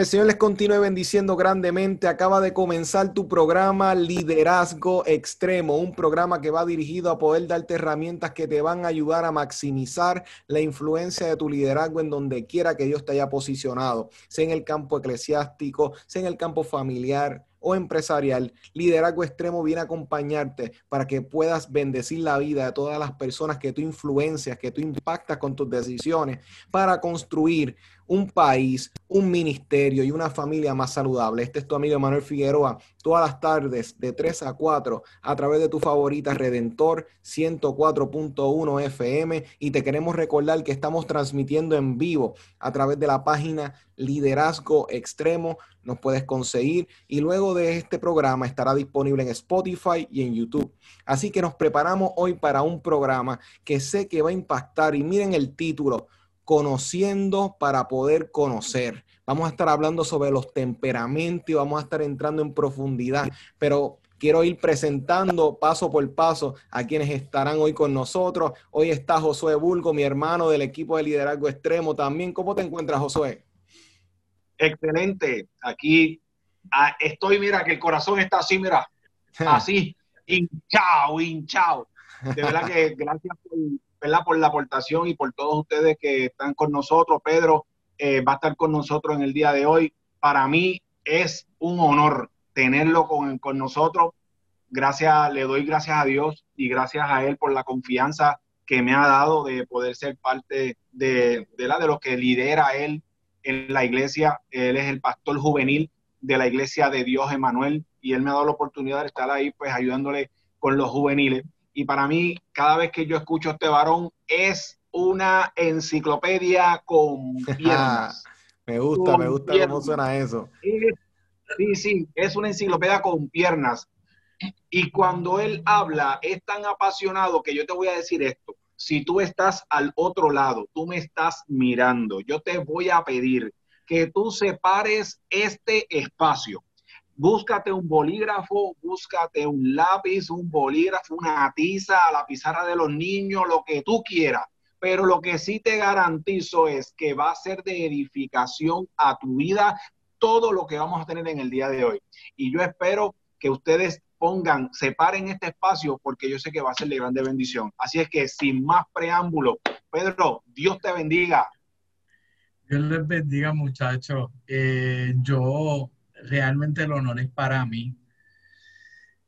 Que el Señor les continúe bendiciendo grandemente. Acaba de comenzar tu programa Liderazgo Extremo, un programa que va dirigido a poder darte herramientas que te van a ayudar a maximizar la influencia de tu liderazgo en donde quiera que Dios te haya posicionado, sea en el campo eclesiástico, sea en el campo familiar, o empresarial, liderazgo extremo viene a acompañarte para que puedas bendecir la vida de todas las personas que tú influencias, que tú impactas con tus decisiones para construir un país, un ministerio y una familia más saludable. Este es tu amigo Manuel Figueroa, todas las tardes de 3 a 4 a través de tu favorita Redentor 104.1 FM y te queremos recordar que estamos transmitiendo en vivo a través de la página Liderazgo Extremo. Nos puedes conseguir y luego de este programa estará disponible en Spotify y en YouTube. Así que nos preparamos hoy para un programa que sé que va a impactar y miren el título conociendo para poder conocer. Vamos a estar hablando sobre los temperamentos y vamos a estar entrando en profundidad, pero quiero ir presentando paso por paso a quienes estarán hoy con nosotros. Hoy está Josué Bulgo, mi hermano del equipo de liderazgo extremo también. ¿Cómo te encuentras, Josué? Excelente. Aquí ah, estoy, mira, que el corazón está así, mira, así, hinchado, hinchado. De verdad que gracias por por la aportación y por todos ustedes que están con nosotros. Pedro eh, va a estar con nosotros en el día de hoy. Para mí es un honor tenerlo con, con nosotros. Gracias, le doy gracias a Dios y gracias a él por la confianza que me ha dado de poder ser parte de, de, la, de lo que lidera él en la iglesia. Él es el pastor juvenil de la iglesia de Dios Emanuel y él me ha dado la oportunidad de estar ahí pues ayudándole con los juveniles y para mí, cada vez que yo escucho a este varón, es una enciclopedia con piernas. me gusta, me gusta cómo suena eso. Sí, sí, es una enciclopedia con piernas. Y cuando él habla, es tan apasionado que yo te voy a decir esto. Si tú estás al otro lado, tú me estás mirando, yo te voy a pedir que tú separes este espacio búscate un bolígrafo, búscate un lápiz, un bolígrafo, una tiza, la pizarra de los niños, lo que tú quieras. Pero lo que sí te garantizo es que va a ser de edificación a tu vida todo lo que vamos a tener en el día de hoy. Y yo espero que ustedes pongan, separen este espacio porque yo sé que va a ser de grande bendición. Así es que sin más preámbulo, Pedro, Dios te bendiga. Dios les bendiga, muchachos. Eh, yo realmente el honor es para mí.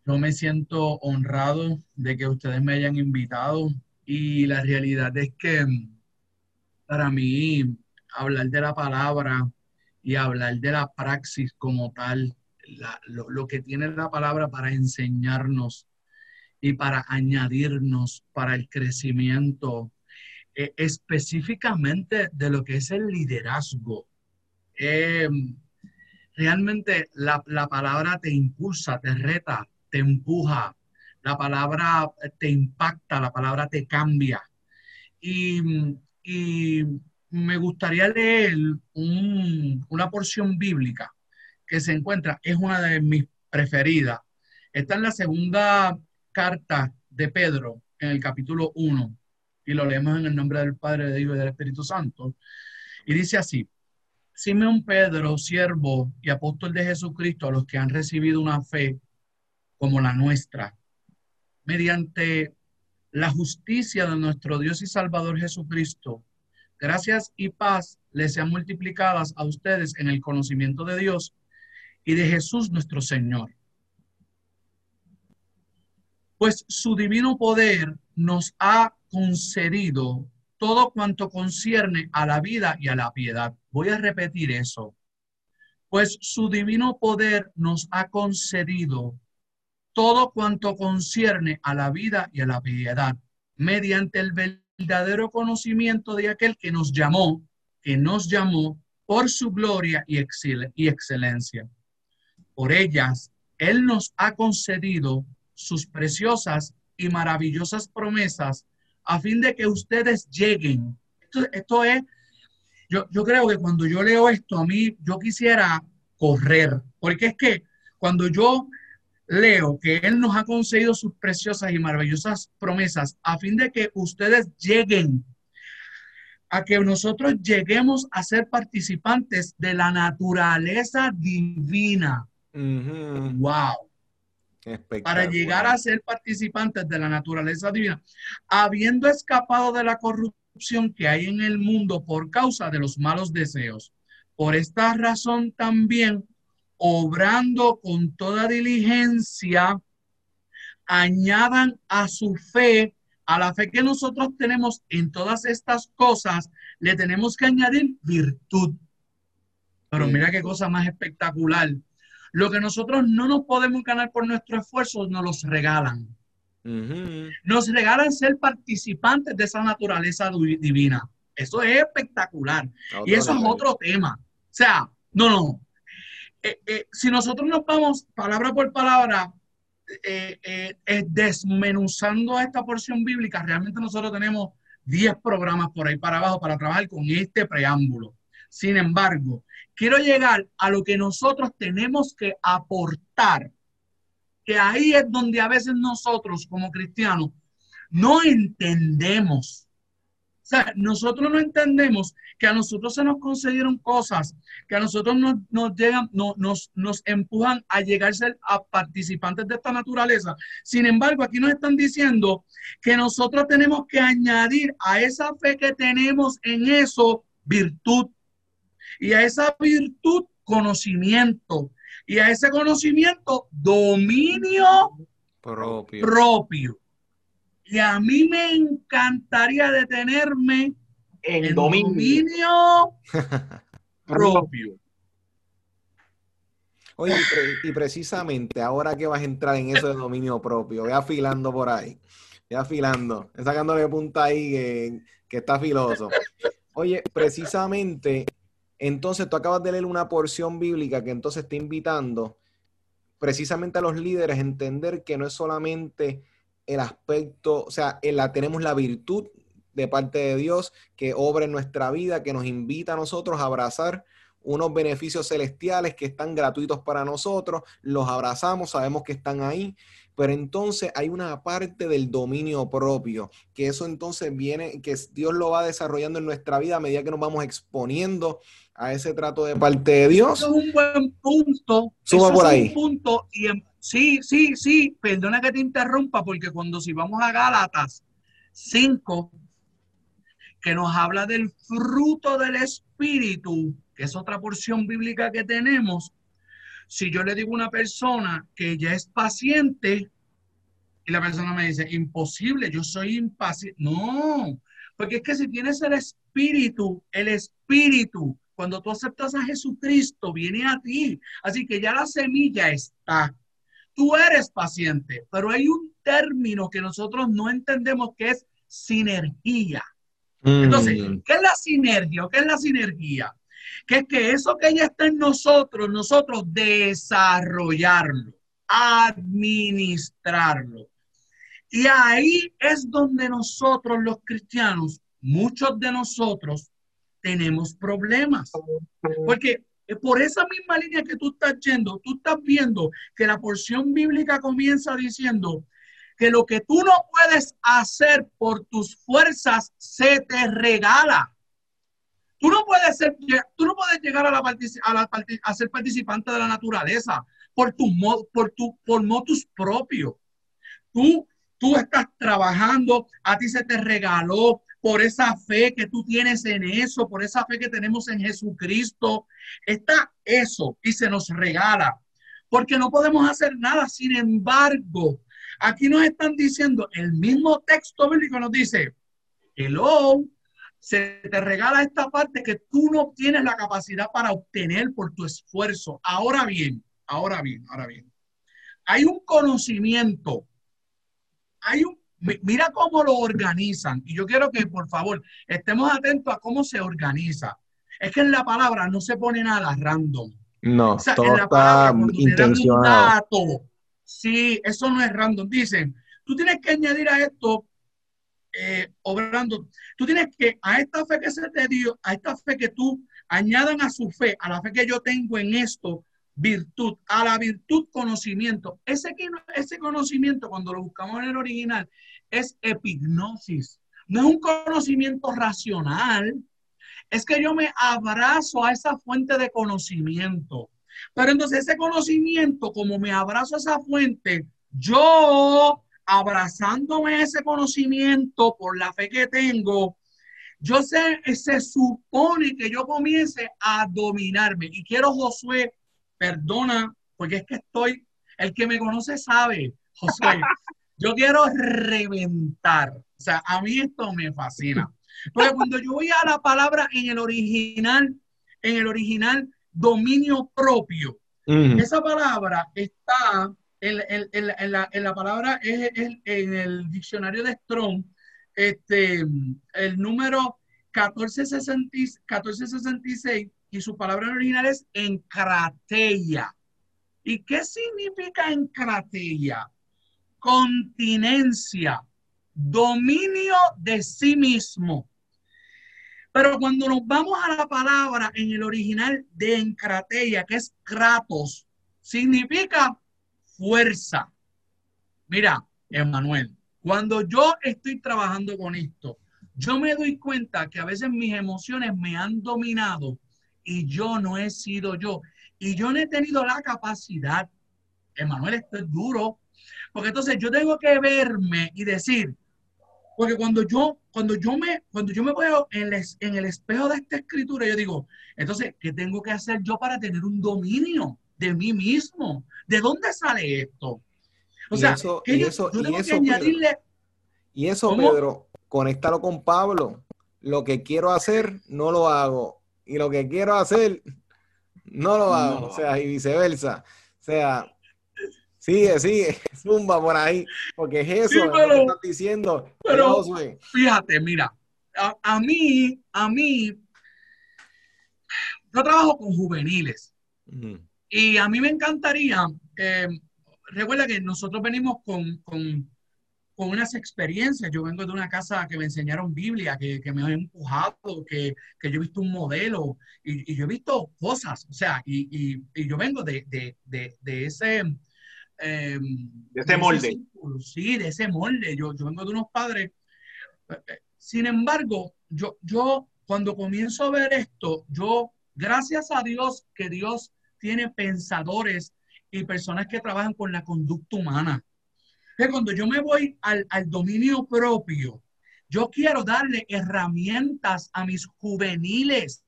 Yo me siento honrado de que ustedes me hayan invitado y la realidad es que para mí hablar de la palabra y hablar de la praxis como tal, lo, que tiene la palabra para enseñarnos y para añadirnos para el crecimiento, eh, específicamente de lo que es el liderazgo. Eh, realmente la, palabra te impulsa, te reta, te empuja, la palabra te impacta, la palabra te cambia. Y, me gustaría leer una porción bíblica que se encuentra, es una de mis preferidas. Está en la segunda carta de Pedro, en el capítulo 1, y lo leemos en el nombre del Padre, de Dios y del Espíritu Santo. Y dice así, Simón Pedro, siervo y apóstol de Jesucristo, a los que han recibido una fe como la nuestra, mediante la justicia de nuestro Dios y Salvador Jesucristo, gracias y paz les sean multiplicadas a ustedes en el conocimiento de Dios y de Jesús nuestro Señor. Pues su divino poder nos ha concedido todo cuanto concierne a la vida y a la piedad. Voy a repetir eso. Pues su divino poder nos ha concedido todo cuanto concierne a la vida y a la piedad, mediante el verdadero conocimiento de aquel que nos llamó, que nos llamó por su gloria y, y excelencia. Por ellas, Él nos ha concedido sus preciosas y maravillosas promesas a fin de que ustedes lleguen. Esto, es, yo, yo creo que cuando yo leo esto, a mí yo quisiera correr, porque es que cuando yo leo que Él nos ha concedido sus preciosas y maravillosas promesas a fin de que ustedes lleguen a que nosotros lleguemos a ser participantes de la naturaleza divina. Wow. Para llegar a ser participantes de la naturaleza divina, habiendo escapado de la corrupción que hay en el mundo por causa de los malos deseos. Por esta razón también, obrando con toda diligencia, añadan a su fe, a la fe que nosotros tenemos en todas estas cosas, le tenemos que añadir virtud. Pero mira qué cosa más espectacular. Lo que nosotros no nos podemos ganar por nuestro esfuerzo, nos los regalan. Nos regalan ser participantes de esa naturaleza divina. Eso es espectacular. y eso es otro tema. O sea, no, no. Eh, eh, si nosotros nos vamos palabra por palabra eh, desmenuzando esta porción bíblica, realmente nosotros tenemos 10 programas por ahí para abajo para trabajar con este preámbulo. Sin embargo, quiero llegar a lo que nosotros tenemos que aportar, que ahí es donde a veces nosotros como cristianos no entendemos. O sea, nosotros no entendemos que a nosotros se nos concedieron cosas, que a nosotros nos, nos llegan, nos, nos empujan a llegar a participantes de esta naturaleza. Sin embargo, aquí nos están diciendo que nosotros tenemos que añadir a esa fe que tenemos en eso virtud y a esa virtud, conocimiento. Y a ese conocimiento, dominio propio. propio. Y a mí me encantaría detenerme en, dominio, propio. Oye, y precisamente ahora que vas a entrar en eso de dominio propio, ve afilando por ahí, ve afilando, sacándole punta ahí que, que está filoso. Oye, precisamente entonces tú acabas de leer una porción bíblica que entonces está invitando precisamente a los líderes a entender que no es solamente el aspecto, o sea, la, tenemos la virtud de parte de Dios que obra en nuestra vida, que nos invita a nosotros a abrazar unos beneficios celestiales que están gratuitos para nosotros, los abrazamos, sabemos que están ahí, pero entonces hay una parte del dominio propio, que eso entonces viene, que Dios lo va desarrollando en nuestra vida a medida que nos vamos exponiendo a ese trato de parte de Dios. Eso es un buen punto. Por ahí. un punto y sí, sí, sí, perdona que te interrumpa, porque cuando si vamos a Gálatas 5, que nos habla del fruto del Espíritu, que es otra porción bíblica que tenemos, si yo le digo a una persona que ya es paciente y la persona me dice, imposible, yo soy impaciente. No, porque es que si tienes el espíritu, el espíritu, cuando tú aceptas a Jesucristo, viene a ti. Así que ya la semilla está. Tú eres paciente, pero hay un término que nosotros no entendemos que es sinergia. Entonces, mm. ¿qué es la sinergia? ¿Qué es la sinergia? que es que eso que ya está en nosotros, nosotros desarrollarlo, administrarlo. Y ahí es donde nosotros los cristianos, muchos de nosotros, tenemos problemas. Porque por esa misma línea que tú estás yendo, tú estás viendo que la porción bíblica comienza diciendo que lo que tú no puedes hacer por tus fuerzas se te regala. Tú no puedes ser, tú no puedes llegar a, la, a, la, a ser participante de la naturaleza por tu por tu por motus propio. Tú tú estás trabajando, a ti se te regaló por esa fe que tú tienes en eso, por esa fe que tenemos en Jesucristo. Está eso y se nos regala, porque no podemos hacer nada. Sin embargo, aquí nos están diciendo, el mismo texto bíblico nos dice, hello, se te regala esta parte que tú no tienes la capacidad para obtener por tu esfuerzo. Ahora bien, ahora bien, ahora bien. hay un conocimiento, hay un, mira cómo lo organizan. Y yo quiero que, por favor, estemos atentos a cómo se organiza. Es que en la palabra no se pone nada random. No, todo está intencionado. sí, eso no es random. Dicen, tú tienes que añadir a esto, eh, obrando, tú tienes que, a esta fe que se te dio, a esta fe que tú añadan a su fe, a la fe que yo tengo en esto, virtud, a la virtud conocimiento. Ese, ese conocimiento, cuando lo buscamos en el original, es epignosis. No es un conocimiento racional, es que yo me abrazo a esa fuente de conocimiento. Pero entonces ese conocimiento, como me abrazo a esa fuente, yo abrazándome ese conocimiento por la fe que tengo, yo sé, se supone que yo comience a dominarme. Y quiero, Josué, perdona, porque es que estoy, el que me conoce sabe, Josué, yo quiero reventar. O sea, a mí esto me fascina. Pero cuando yo voy a la palabra en el original, en el original dominio propio, esa palabra está en, la, palabra, es, en el diccionario de Strong, este, el número 1466 y su palabra original es encrateia. ¿Y qué significa encrateia? Continencia, dominio de sí mismo. Pero cuando nos vamos a la palabra en el original de encrateia, que es kratos, significa fuerza. Mira, Emanuel, cuando yo estoy trabajando con esto, yo me doy cuenta que a veces mis emociones me han dominado y yo no he sido yo. Y yo no he tenido la capacidad, Emanuel, esto es duro, porque entonces yo tengo que verme y decir, porque cuando yo, cuando yo me, cuando yo me veo en el, en el espejo de esta escritura, yo digo, entonces, ¿qué tengo que hacer yo para tener un dominio de mí mismo? ¿De dónde sale esto? O sea, eso, y eso, y eso, añadirle. y eso, Pedro, conéctalo con Pablo. Lo que quiero hacer, no lo hago. Y lo que quiero hacer, no lo hago. O sea, y viceversa. O sea, sigue, sigue, zumba por ahí. Porque es eso lo que estás diciendo. Pero, fíjate, mira, a, mí, a mí, yo trabajo con juveniles. Y a mí me encantaría, eh, recuerda que nosotros venimos con, con unas experiencias. Yo vengo de una casa que me enseñaron Biblia, que, que me han empujado, que, que, yo he visto un modelo y, y, yo he visto cosas, o sea, y, y, y yo vengo de, de, de, de ese... Eh, de ese molde. sí, de ese molde. Yo, yo vengo de unos padres. Eh, eh, sin embargo, yo, yo cuando comienzo a ver esto, yo, gracias a Dios, que Dios tiene pensadores y personas que trabajan con la conducta humana que cuando yo me voy al, al dominio propio, yo quiero darle herramientas a mis juveniles.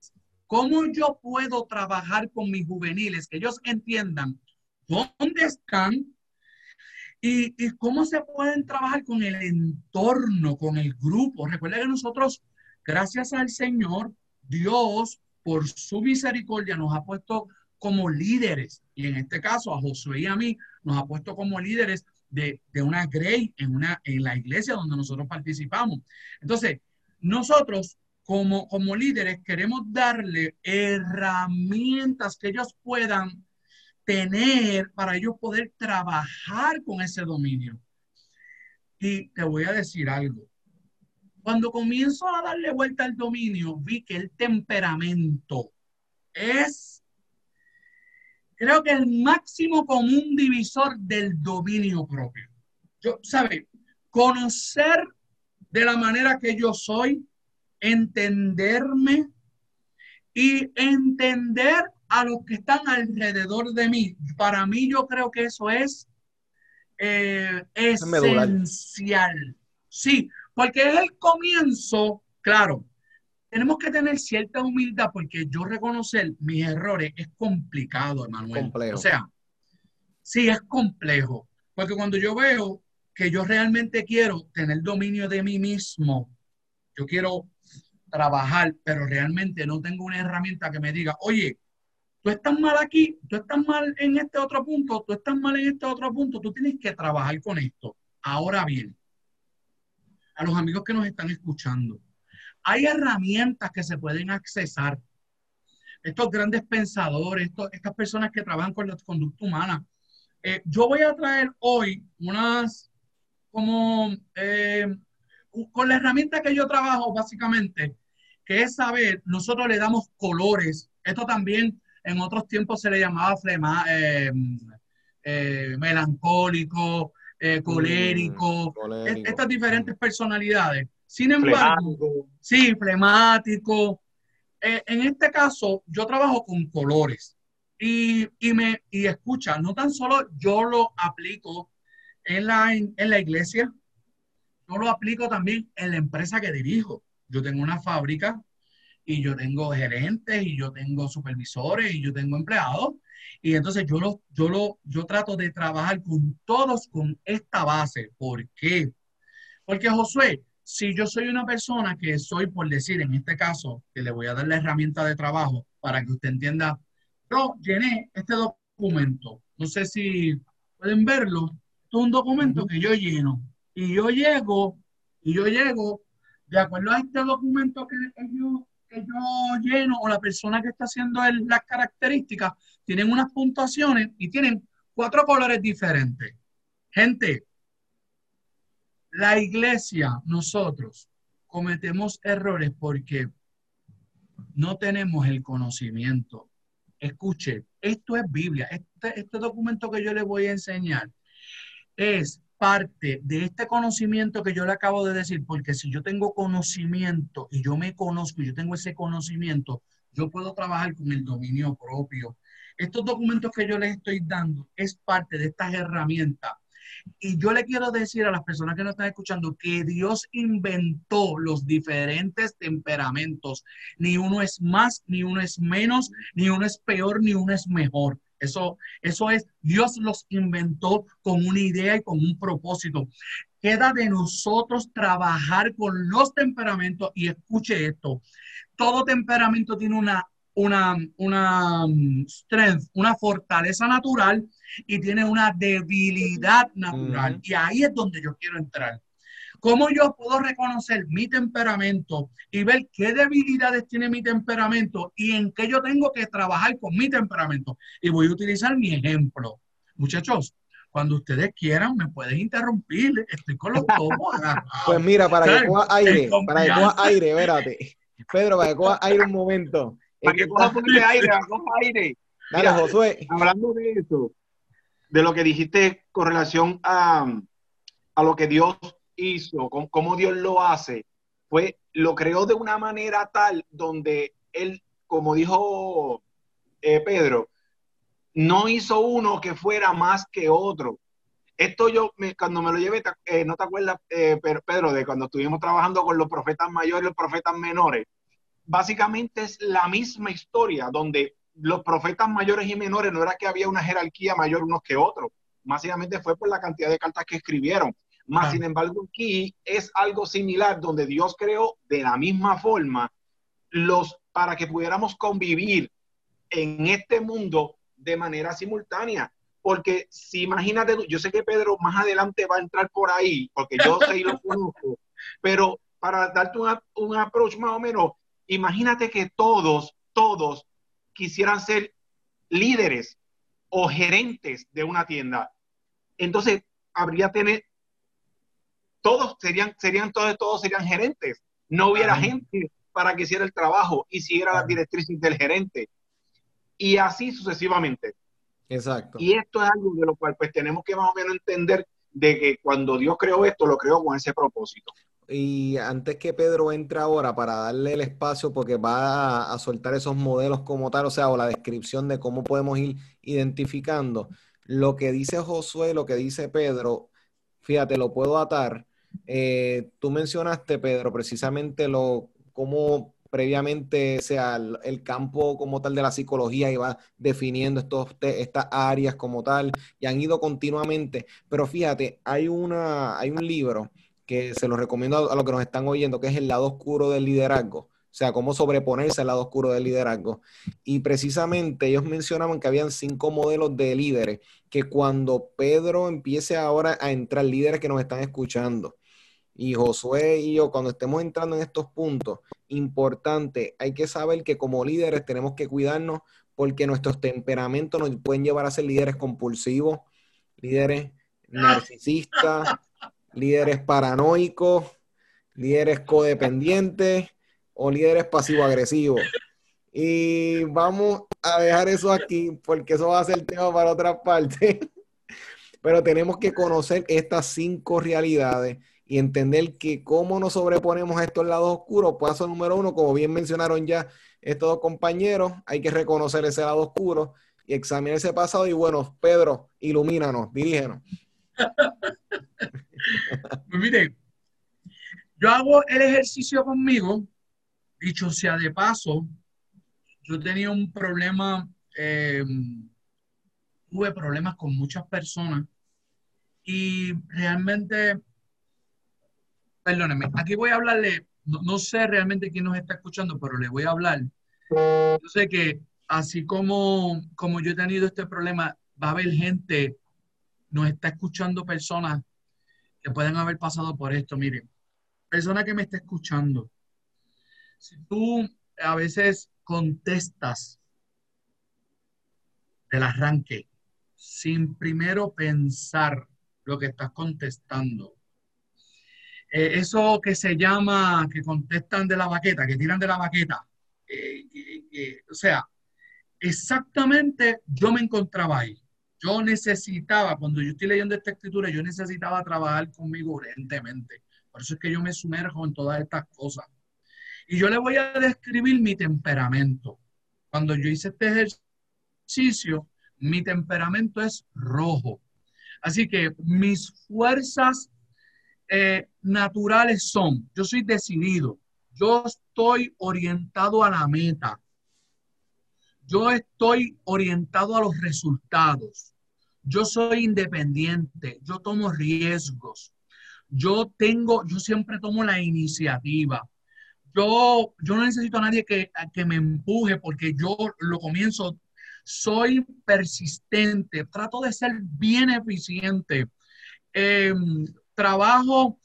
¿Cómo yo puedo trabajar con mis juveniles? Que ellos entiendan dónde están y, y, cómo se pueden trabajar con el entorno, con el grupo. Recuerda que nosotros, gracias al Señor, Dios, por su misericordia, nos ha puesto como líderes. Y en este caso, a Josué y a mí, nos ha puesto como líderes de, una Grey en, una, en la iglesia donde nosotros participamos. Entonces, nosotros como, como líderes queremos darle herramientas que ellos puedan tener para ellos poder trabajar con ese dominio. Y te voy a decir algo. Cuando comienzo a darle vuelta al dominio, vi que el temperamento es creo que el máximo común divisor del dominio propio. Yo, ¿sabe? Conocer de la manera que yo soy, entenderme y entender a los que están alrededor de mí. Para mí yo creo que eso es eh, esencial. Sí, porque es el comienzo, claro, tenemos que tener cierta humildad porque yo reconocer mis errores es complicado, Emanuel. O sea, sí, es complejo. Porque cuando yo veo que yo realmente quiero tener dominio de mí mismo, yo quiero trabajar, pero realmente no tengo una herramienta que me diga, oye, tú estás mal aquí, tú estás mal en este otro punto, tú estás mal en este otro punto, tú tienes que trabajar con esto. Ahora bien, a los amigos que nos están escuchando, hay herramientas que se pueden accesar. Estos grandes pensadores, estas personas que trabajan con la conducta humana. Eh, yo voy a traer hoy unas, como, eh, con la herramienta que yo trabajo básicamente, que es saber, nosotros le damos colores. Esto también en otros tiempos se le llamaba flema, eh, eh, melancólico, eh, colérico, mm, estas diferentes personalidades. Sin embargo, sí, flemático. en este caso, yo trabajo con colores y, me y escucha, no tan solo yo lo aplico en la, en la iglesia, yo lo aplico también en la empresa que dirijo. Yo tengo una fábrica y yo tengo gerentes y yo tengo supervisores y yo tengo empleados. Y entonces yo lo, yo lo, yo trato de trabajar con todos con esta base. ¿Por qué? Porque Josué, si yo soy una persona que soy, por decir, en este caso, que le voy a dar la herramienta de trabajo para que usted entienda, yo llené este documento. No sé si pueden verlo. es un documento que yo lleno. Y yo llego, y yo llego, de acuerdo a este documento que yo yo lleno o la persona que está haciendo las características tienen unas puntuaciones y tienen cuatro colores diferentes. Gente, la iglesia, nosotros cometemos errores porque no tenemos el conocimiento. Escuche, esto es Biblia. Este, este documento que yo le voy a enseñar es parte de este conocimiento que yo le acabo de decir, porque si yo tengo conocimiento y yo me conozco y yo tengo ese conocimiento, yo puedo trabajar con el dominio propio. Estos documentos que yo les estoy dando es parte de estas herramientas. Y yo le quiero decir a las personas que nos están escuchando que Dios inventó los diferentes temperamentos. Ni uno es más, ni uno es menos, ni uno es peor, ni uno es mejor. Eso, eso es, Dios los inventó con una idea y con un propósito. Queda de nosotros trabajar con los temperamentos y escuche esto. Todo temperamento tiene una, una, una mm, strength, una fortaleza natural y tiene una debilidad natural. Y ahí es donde yo quiero entrar. ¿Cómo yo puedo reconocer mi temperamento y ver qué debilidades tiene mi temperamento y en qué yo tengo que trabajar con mi temperamento? Y voy a utilizar mi ejemplo. Muchachos, cuando ustedes quieran, me pueden interrumpir. Estoy con los tomos. pues mira, para que coja aire, para que coja aire, espérate. Pedro, para que coja aire un momento. Para que coja aire, coja aire. Dale, Josué. Hablando de eso, de lo que dijiste con relación a, a lo que Dios hizo, con cómo Dios lo hace, fue, lo creó de una manera tal donde él, como dijo eh, Pedro, no hizo uno que fuera más que otro. Esto yo, cuando me lo llevé, eh, ¿no te acuerdas, eh, Pedro, de cuando estuvimos trabajando con los profetas mayores y los profetas menores? Básicamente es la misma historia, donde los profetas mayores y menores no era que había una jerarquía mayor unos que otros, básicamente fue por la cantidad de cartas que escribieron. Más sin embargo, aquí es algo similar donde Dios creó de la misma forma los para que pudiéramos convivir en este mundo de manera simultánea. Porque si imagínate, yo sé que Pedro más adelante va a entrar por ahí, porque yo sé y lo conozco, pero para darte un, un approach más o menos, imagínate que todos, todos quisieran ser líderes o gerentes de una tienda. Entonces, habría tener, todos serían, serían todos, todos serían gerentes. No hubiera gente para que hiciera el trabajo y siguiera las directrices del gerente. Y así sucesivamente. Exacto. Y esto es algo de lo cual pues tenemos que más o menos entender de que cuando Dios creó esto, lo creó con ese propósito. Y antes que Pedro entre ahora para darle el espacio, porque va a, soltar esos modelos como tal, o sea, o la descripción de cómo podemos ir identificando, lo que dice Josué, lo que dice Pedro, fíjate, lo puedo atar eh, tú mencionaste, Pedro, precisamente lo cómo previamente sea el, campo como tal de la psicología iba definiendo estos, estas áreas como tal y han ido continuamente. Pero fíjate, hay, una, hay un libro que se lo recomiendo a, los que nos están oyendo, que es El lado oscuro del liderazgo. O sea, cómo sobreponerse al lado oscuro del liderazgo. Y precisamente ellos mencionaban que habían cinco modelos de líderes, que cuando Pedro empiece ahora a entrar, líderes que nos están escuchando, y Josué y yo, cuando estemos entrando en estos puntos, importante, hay que saber que como líderes tenemos que cuidarnos porque nuestros temperamentos nos pueden llevar a ser líderes compulsivos, líderes narcisistas, líderes paranoicos, líderes codependientes o líderes pasivo-agresivos. Y vamos a dejar eso aquí porque eso va a ser tema para otra parte. Pero tenemos que conocer estas cinco realidades y entender que cómo nos sobreponemos a estos lados oscuros. Paso número uno, como bien mencionaron ya estos dos compañeros, hay que reconocer ese lado oscuro y examinar ese pasado. Y bueno, Pedro, ilumínanos, dirígenos. pues yo hago el ejercicio conmigo, dicho sea de paso, yo tenía un problema, eh, tuve problemas con muchas personas y realmente, perdónenme, aquí voy a hablarle, no, no, sé realmente quién nos está escuchando, pero le voy a hablar. Yo sé que así como, como yo he tenido este problema, va a haber gente, nos está escuchando personas que pueden haber pasado por esto. Miren, persona que me está escuchando, si tú a veces contestas del arranque sin primero pensar lo que estás contestando, eh, eso que se llama, que contestan de la baqueta, que tiran de la baqueta, eh, o sea, exactamente yo me encontraba ahí. Yo necesitaba, cuando yo estoy leyendo esta escritura, yo necesitaba trabajar conmigo urgentemente. Por eso es que yo me sumerjo en todas estas cosas. Y yo le voy a describir mi temperamento. Cuando yo hice este ejercicio, mi temperamento es rojo. Así que mis fuerzas eh, naturales son, yo soy decidido, yo estoy orientado a la meta, yo estoy orientado a los resultados, yo soy independiente, yo tomo riesgos, yo tengo, yo siempre tomo la iniciativa. Yo, yo no necesito a nadie que, que me empuje porque yo lo comienzo. Soy persistente, trato de ser bien eficiente. Em, trabajo,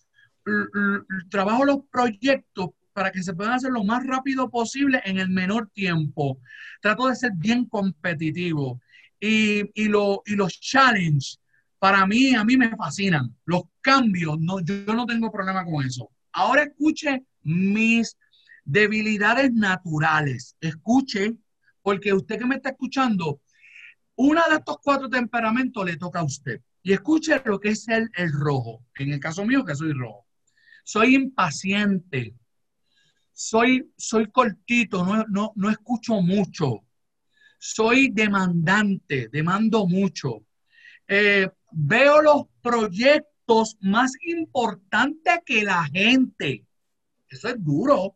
trabajo los proyectos para que se puedan hacer lo más rápido posible en el menor tiempo. Trato de ser bien competitivo. Y, y, lo, y los challenges, para mí, a mí me fascinan. Los cambios, no, yo, no tengo problema con eso. Ahora escuche mis debilidades naturales. Escuche, porque usted que me está escuchando, una de estos cuatro temperamentos le toca a usted. Y escuche lo que es el, el rojo. En el caso mío, que soy rojo. Soy impaciente. Soy, soy cortito, no, no, no escucho mucho. Soy demandante, demando mucho. Eh, veo los proyectos más importantes que la gente. Eso es duro.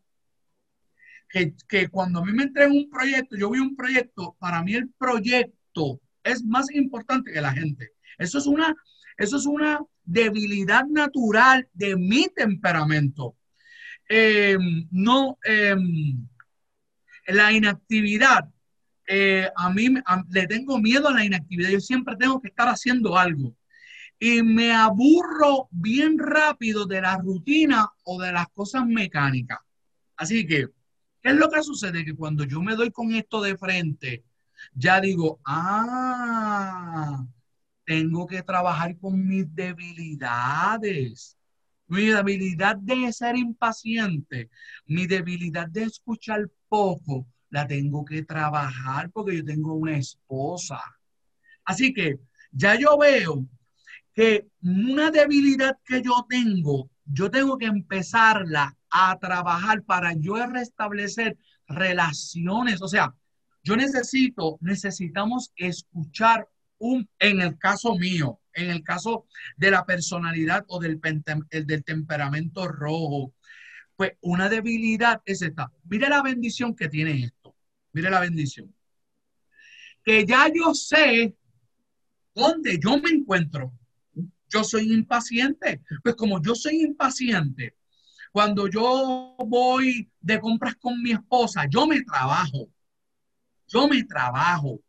Que, que, cuando a mí me entregan un proyecto, yo vi un proyecto, para mí el proyecto es más importante que la gente. Eso es una, eso es una debilidad natural de mi temperamento. Eh, no, eh, la inactividad eh, a mí le tengo miedo a la inactividad. Yo siempre tengo que estar haciendo algo. Y me aburro bien rápido de la rutina o de las cosas mecánicas. Así que, ¿qué es lo que sucede? Que cuando yo me doy con esto de frente, ya digo, ah, tengo que trabajar con mis debilidades. Mi debilidad de ser impaciente, mi debilidad de escuchar poco, la tengo que trabajar porque yo tengo una esposa. Así que ya yo veo que una debilidad que yo tengo, yo tengo que empezarla a trabajar para yo restablecer relaciones. O sea, yo necesito, necesitamos escuchar un, en el caso mío, en el caso de la personalidad o del, del temperamento rojo, pues una debilidad es esta. Mire la bendición que tiene esto. Mire la bendición. Que ya yo sé dónde yo me encuentro. Yo soy impaciente. Pues como yo soy impaciente, Cuando yo voy de compras con mi esposa, yo me trabajo. Yo me trabajo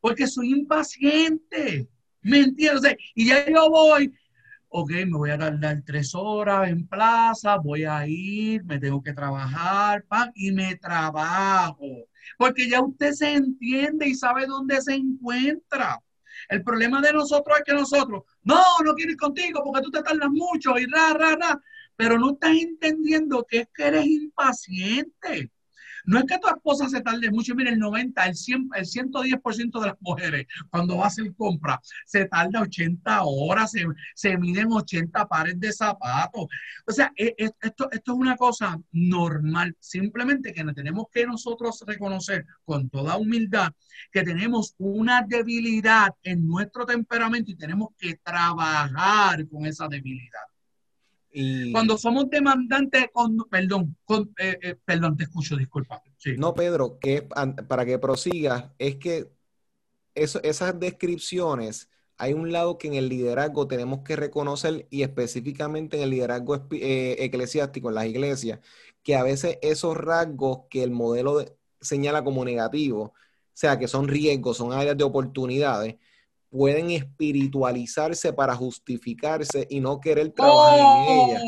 porque soy impaciente. ¿Me entiendes? Y ya yo voy, ok, me voy a tardar tres horas en plaza, voy a ir, me tengo que trabajar, y me trabajo. Porque ya usted se entiende y sabe dónde se encuentra. El problema de nosotros es que nosotros, no, no quiero ir contigo porque tú te tardas mucho y ra, ra, ra, pero no estás entendiendo que es que eres impaciente. No es que tu esposa se tarde mucho, mire, el 90, el, 100, el 110% de las mujeres cuando va a hacer compra se tarda 80 horas, se, se miden 80 pares de zapatos. O sea, e, e, esto, esto es una cosa normal, simplemente que tenemos que nosotros reconocer con toda humildad que tenemos una debilidad en nuestro temperamento y tenemos que trabajar con esa debilidad. Cuando somos demandantes, con, perdón, con, eh, eh, perdón, te escucho, disculpa. No, Pedro, que para que prosigas, es que eso, esas descripciones, hay un lado que en el liderazgo tenemos que reconocer y específicamente en el liderazgo eh, eclesiástico, en las iglesias, que a veces esos rasgos que el modelo señala como negativos, o sea, que son riesgos, son áreas de oportunidades, pueden espiritualizarse para justificarse y no querer trabajar en ella.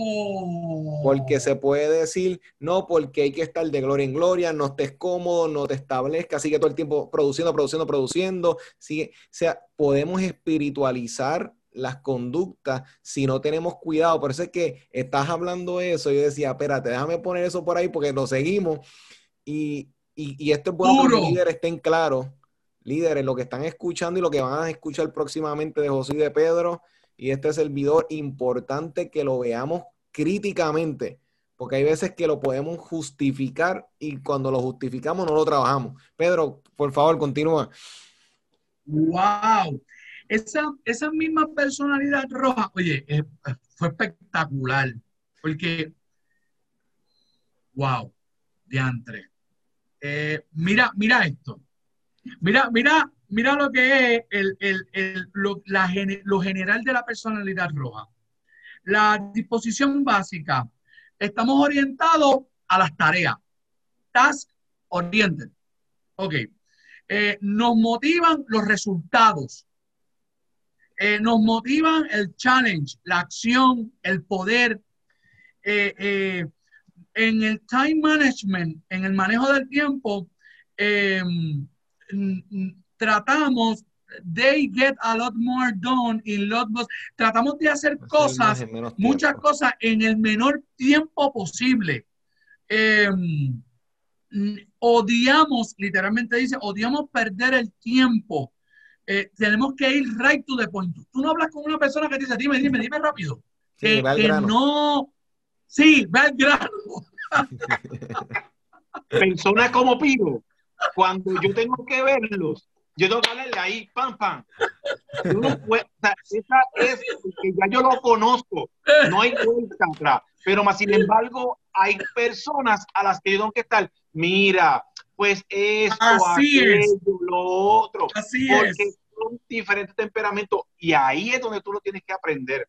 Porque se puede decir, no, porque hay que estar de gloria en gloria, no estés cómodo, no te establezca, sigue todo el tiempo produciendo, produciendo, produciendo. Sigue. O sea, podemos espiritualizar las conductas si no tenemos cuidado. Por eso es que estás hablando eso. Yo decía, espérate, déjame poner eso por ahí porque lo seguimos. Y, y, esto es bueno que los líderes estén claros líderes, lo que están escuchando y lo que van a escuchar próximamente de José y de Pedro y este servidor, importante que lo veamos críticamente, porque hay veces que lo podemos justificar y cuando lo justificamos no lo trabajamos. Pedro, por favor, continúa. ¡Wow! Esa, esa misma personalidad roja, oye, eh, fue espectacular, porque, wow, diantre. Eh, mira, mira esto. Mira, mira, mira lo que es el, el, el, lo, la, lo general de la personalidad roja. La disposición básica. Estamos orientados a las tareas. Task oriented. Ok. Eh, nos motivan los resultados. Eh, nos motivan el challenge, la acción, el poder. Eh, en el time management, en el manejo del tiempo, tratamos, they get a lot more done in lot more, tratamos de hacer cosas, muchas cosas en el menor tiempo posible. Em, odiamos, literalmente dice, odiamos perder el tiempo. Eh, tenemos que ir right to the point. Tú no hablas con una persona que dice, dime, dime, dime rápido. que, no. Sí, ve al grano. Personas como Piro cuando yo tengo que verlos, yo tengo que darle ahí, pam, pam. esa es que ya yo lo conozco, no hay vuelta atrás. Pero más sin embargo, hay personas a las que yo tengo que estar, mira, pues esto, Así aquello, lo otro. Así porque es. son diferentes temperamentos y ahí es donde tú lo tienes que aprender.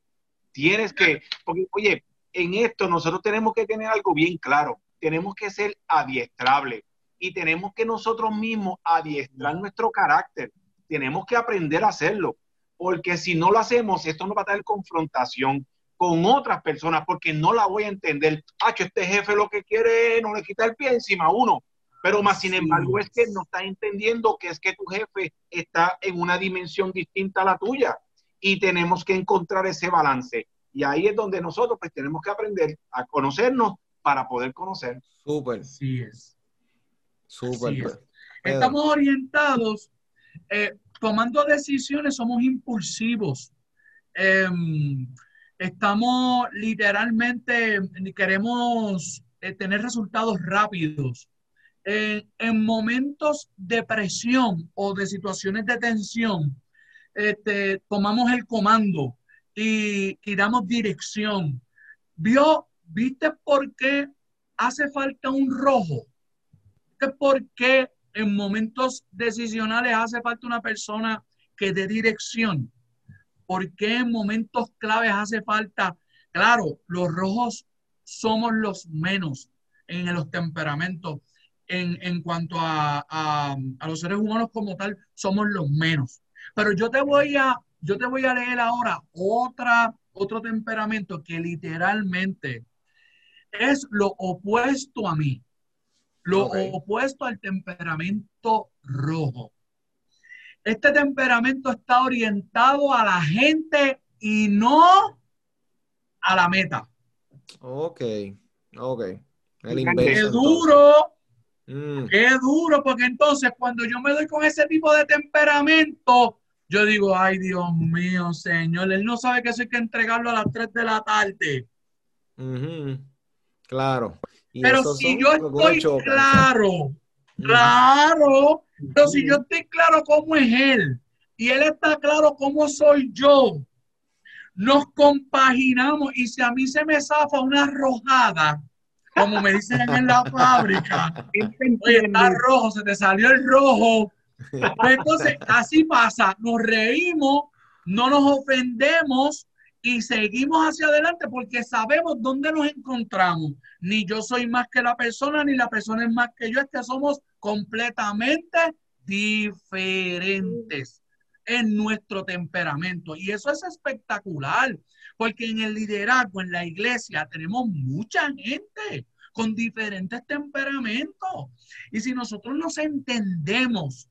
Tienes que, porque oye, en esto nosotros tenemos que tener algo bien claro. Tenemos que ser adiestrables y tenemos que nosotros mismos adiestrar nuestro carácter. Tenemos que aprender a hacerlo, porque si no lo hacemos, esto nos va a traer confrontación con otras personas, porque no la voy a entender. Ah, este jefe lo que quiere es no le quita el pie encima a uno. Pero más sin embargo es que no está entendiendo que es que tu jefe está en una dimensión distinta a la tuya y tenemos que encontrar ese balance. Y ahí es donde nosotros pues tenemos que aprender a conocernos para poder conocer. Súper. Sí es. Súper. Estamos orientados, eh, tomando decisiones, somos impulsivos. Em, estamos literalmente, queremos eh, tener resultados rápidos. en momentos de presión o de situaciones de tensión, este, tomamos el comando y, y damos dirección. ¿Vio, ¿Viste por qué hace falta un rojo? Por qué en momentos decisionales hace falta una persona que dé dirección. ¿Por qué en momentos claves hace falta? Claro, los rojos somos los menos en los temperamentos. En, en cuanto a, a, a, los seres humanos como tal, somos los menos. Pero yo te voy a, yo te voy a leer ahora otra, otro temperamento que literalmente es lo opuesto a mí, lo opuesto al temperamento rojo. Este temperamento está orientado a la gente y no a la meta. Ok, ok. El Qué duro, mm. qué duro, porque entonces cuando yo me doy con ese tipo de temperamento, yo digo, ay Dios mío, Señor, él no sabe que eso hay que entregarlo a las 3 de la tarde. Claro. Pero si yo estoy claro, claro, pero si yo estoy claro cómo es él y él está claro cómo soy yo, nos compaginamos y si a mí se me zafa una rojada, como me dicen en la fábrica, oye, está rojo, se te salió el rojo. Pues entonces, así pasa, nos reímos, no nos ofendemos y seguimos hacia adelante porque sabemos dónde nos encontramos. Ni yo soy más que la persona, ni la persona es más que yo, es que somos completamente diferentes en nuestro temperamento. Y eso es espectacular, porque en el liderazgo, en la iglesia, tenemos mucha gente con diferentes temperamentos. Y si nosotros nos entendemos,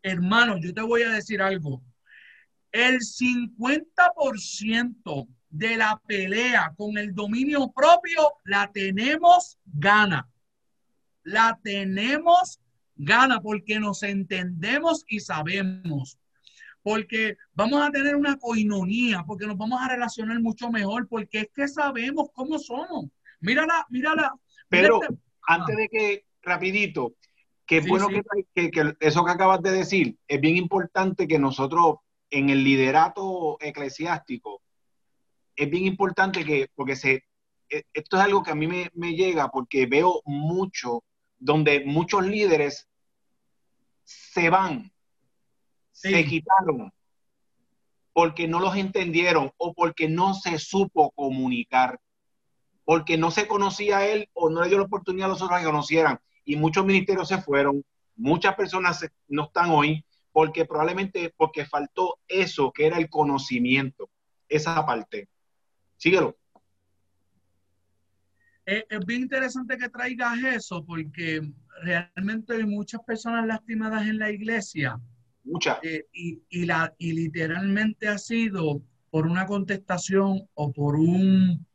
hermanos, yo te voy a decir algo. El 50% de la pelea con el dominio propio la tenemos gana. La tenemos gana porque nos entendemos y sabemos porque vamos a tener una coinonía, porque nos vamos a relacionar mucho mejor, porque es que sabemos cómo somos. Mírala, mírala. Pero antes de que, rapidito, que bueno Que, que, eso que acabas de decir, es bien importante que nosotros en el liderato eclesiástico, es bien importante que, porque se, e, esto es algo que a mí me, me llega porque veo mucho, donde muchos líderes se van se quitaron porque no los entendieron o porque no se supo comunicar, porque no se conocía él o no le dio la oportunidad a los otros que conocieran. Y muchos ministerios se fueron, muchas personas no están hoy porque probablemente porque faltó eso que era el conocimiento, esa parte. Síguelo. Es, bien interesante que traigas eso porque realmente hay muchas personas lastimadas en la iglesia Mucha. Eh, y, la, y literalmente ha sido por una contestación o por un...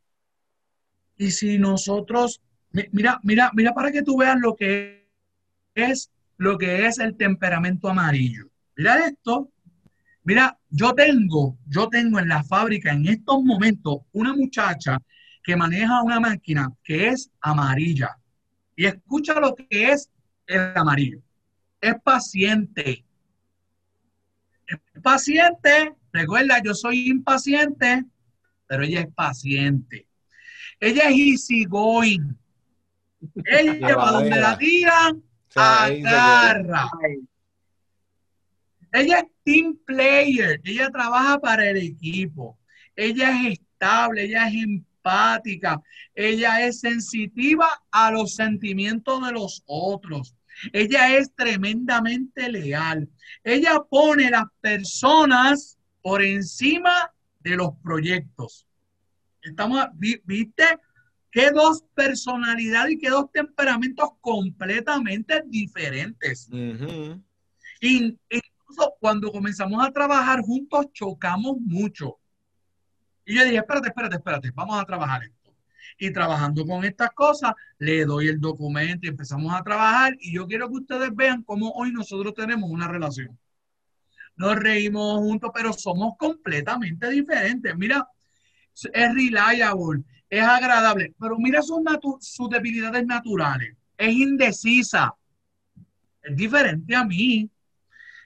Y si nosotros, mira, mira, mira para que tú veas lo que es lo que es el temperamento amarillo. Mira esto. Mira, yo tengo, yo tengo en la fábrica en estos momentos una muchacha que maneja una máquina que es amarilla. Y escucha lo que es el amarillo. Es paciente, paciente, recuerda, yo soy impaciente, pero ella es paciente. Ella es easy going. Ella va donde la tiran, agarra. Ella es team player, ella trabaja para el equipo. Ella es estable, ella es empática, ella es sensitiva a los sentimientos de los otros. Ella es tremendamente leal. Ella pone las personas por encima de los proyectos. Estamos, ¿viste? Qué dos personalidades y qué dos temperamentos completamente diferentes. incluso cuando comenzamos a trabajar juntos, chocamos mucho. Y yo dije, espérate, espérate, espérate, vamos a trabajar y trabajando con estas cosas, le doy el documento y empezamos a trabajar y yo quiero que ustedes vean cómo hoy nosotros tenemos una relación. Nos reímos juntos, pero somos completamente diferentes. Mira, es reliable, es agradable, pero mira sus, sus debilidades naturales. Es indecisa. Es diferente a mí.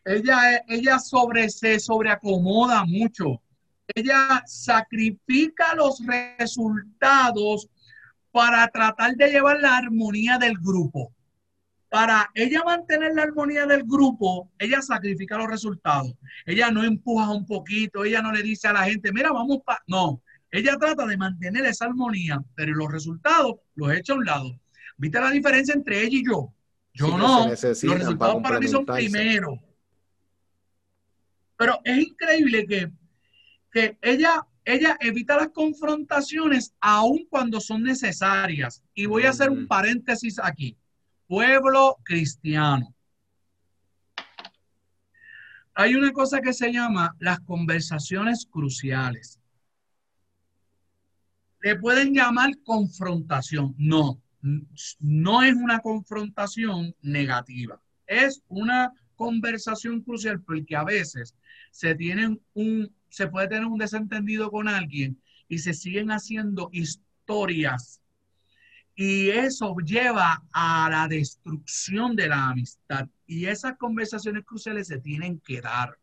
Ella, ella sobre, se sobreacomoda mucho ella sacrifica los resultados para tratar de llevar la armonía del grupo. Para ella mantener la armonía del grupo, ella sacrifica los resultados. Ella no empuja un poquito, ella no le dice a la gente, mira, vamos para... No, Ella trata de mantener esa armonía, pero los resultados los echa a un lado. ¿Viste la diferencia entre ella y yo? Yo no. Los resultados para, mí son primero. Pero es increíble que, que ella, ella evita las confrontaciones aun cuando son necesarias. Y voy a hacer un mm. paréntesis aquí. Pueblo cristiano. Hay una cosa que se llama las conversaciones cruciales. Le pueden llamar confrontación. No, no es una confrontación negativa. Es una conversación crucial porque a veces se tienen un, se puede tener un desentendido con alguien y se siguen haciendo historias y eso lleva a la destrucción de la amistad. Y esas conversaciones cruciales se tienen que dar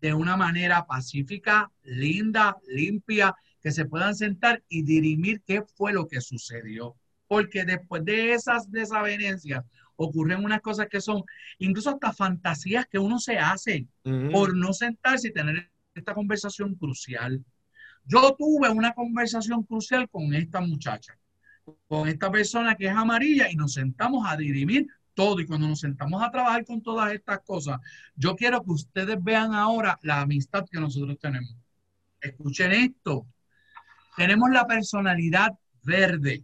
de una manera pacífica, linda, limpia, que se puedan sentar y dirimir qué fue lo que sucedió. Porque después de esas desavenencias ocurren unas cosas que son incluso hasta fantasías que uno se hace por no sentarse y tener esta conversación crucial. Yo tuve una conversación crucial con esta muchacha, con esta persona que es amarilla y nos sentamos a dirimir todo. Y cuando nos sentamos a trabajar con todas estas cosas, yo quiero que ustedes vean ahora la amistad que nosotros tenemos. Escuchen esto. Tenemos la personalidad verde.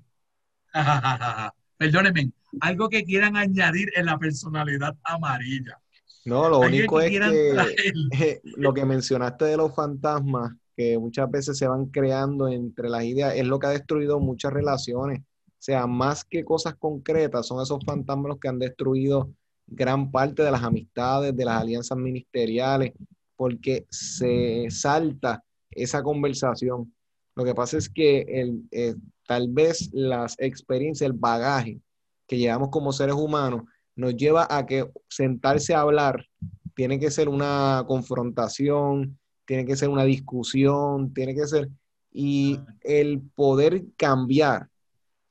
Perdónenme, algo que quieran añadir en la personalidad amarilla. No, lo único es que lo que mencionaste de los fantasmas, que muchas veces se van creando entre las ideas, es lo que ha destruido muchas relaciones. O sea, más que cosas concretas, son esos fantasmas los que han destruido gran parte de las amistades, de las alianzas ministeriales, porque se salta esa conversación. Lo que pasa es que el, eh, tal vez las experiencias, el bagaje que llevamos como seres humanos, nos lleva a que sentarse a hablar tiene que ser una confrontación, tiene que ser una discusión, tiene que ser... Y el poder cambiar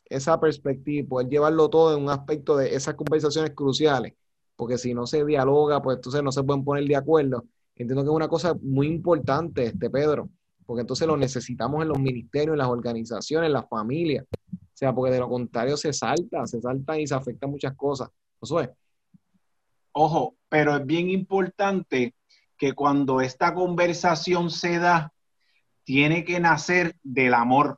esa perspectiva, poder llevarlo todo en un aspecto de esas conversaciones cruciales, porque si no se dialoga, pues entonces no se pueden poner de acuerdo. Entiendo que es una cosa muy importante, este Pedro, porque entonces lo necesitamos en los ministerios, en las organizaciones, en las familias. O sea, porque de lo contrario se salta, se salta y se afectan muchas cosas. Josué. Ojo, pero es bien importante que cuando esta conversación se da, tiene que nacer del amor.